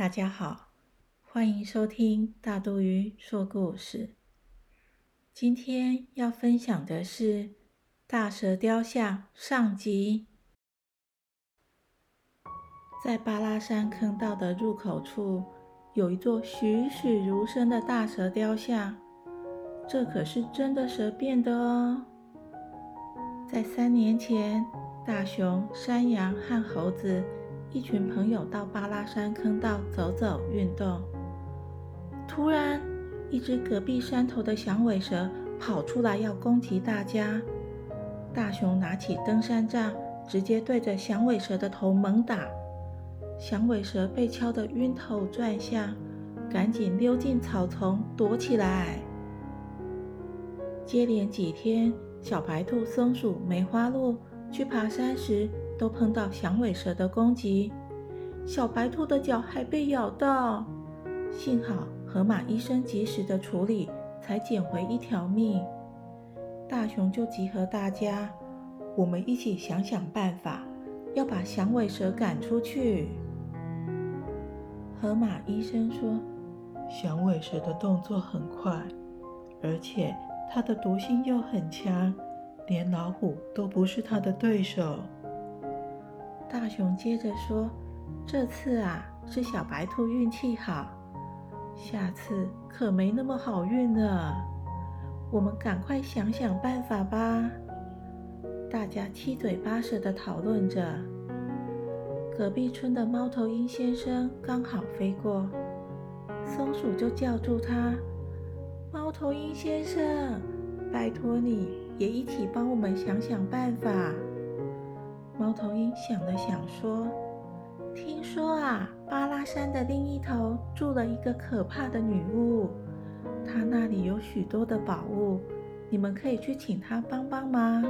大家好，欢迎收听大肚鱼说故事。今天要分享的是《大蛇雕像》上集。在巴拉山坑道的入口处，有一座栩栩如生的大蛇雕像，这可是真的蛇变的哦。在三年前，大熊、山羊和猴子。一群朋友到巴拉山坑道走走运动，突然，一只隔壁山头的响尾蛇跑出来要攻击大家。大熊拿起登山杖，直接对着响尾蛇的头猛打。响尾蛇被敲得晕头转向，赶紧溜进草丛躲起来。接连几天，小白兔、松鼠、梅花鹿去爬山时。都碰到响尾蛇的攻击，小白兔的脚还被咬到，幸好河马医生及时的处理，才捡回一条命。大熊就集合大家，我们一起想想办法，要把响尾蛇赶出去。河马医生说，响尾蛇的动作很快，而且它的毒性又很强，连老虎都不是它的对手。大熊接着说：“这次啊，是小白兔运气好，下次可没那么好运了。我们赶快想想办法吧。”大家七嘴八舌地讨论着。隔壁村的猫头鹰先生刚好飞过，松鼠就叫住他：“猫头鹰先生，拜托你也一起帮我们想想办法。”猫头鹰想了想，说：“听说啊，巴拉山的另一头住了一个可怕的女巫，她那里有许多的宝物，你们可以去请她帮帮忙。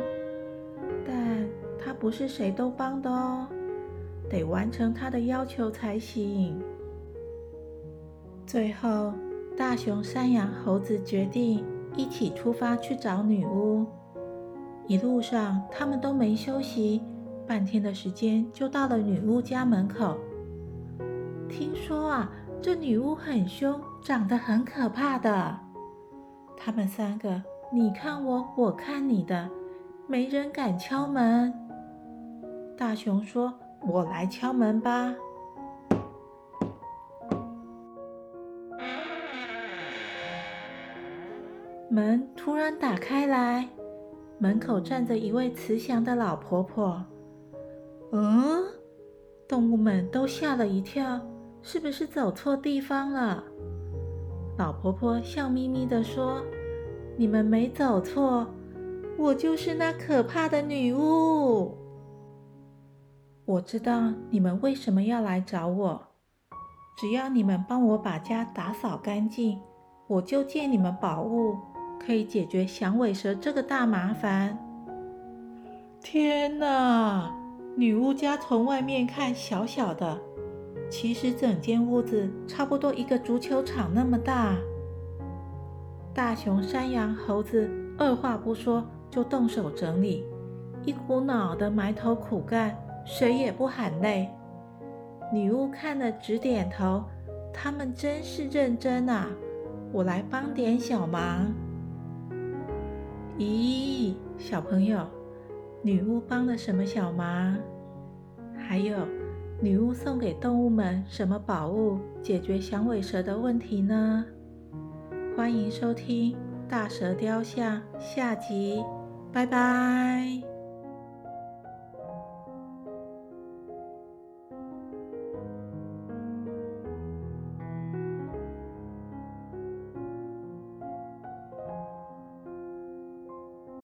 但她不是谁都帮的哦，得完成她的要求才行。”最后，大熊、山羊、猴子决定一起出发去找女巫。一路上，他们都没休息。半天的时间就到了女巫家门口。听说啊，这女巫很凶，长得很可怕的。他们三个，你看我，我看你的，没人敢敲门。大熊说：“我来敲门吧。”门突然打开来，门口站着一位慈祥的老婆婆。嗯，动物们都吓了一跳，是不是走错地方了？老婆婆笑眯眯地说：“你们没走错，我就是那可怕的女巫。我知道你们为什么要来找我，只要你们帮我把家打扫干净，我就借你们宝物，可以解决响尾蛇这个大麻烦。”天哪！女巫家从外面看小小的，其实整间屋子差不多一个足球场那么大。大熊、山羊、猴子二话不说就动手整理，一股脑的埋头苦干，谁也不喊累。女巫看了直点头，他们真是认真啊！我来帮点小忙。咦，小朋友？女巫帮了什么小忙？还有，女巫送给动物们什么宝物，解决响尾蛇的问题呢？欢迎收听《大蛇雕像》下集，拜拜。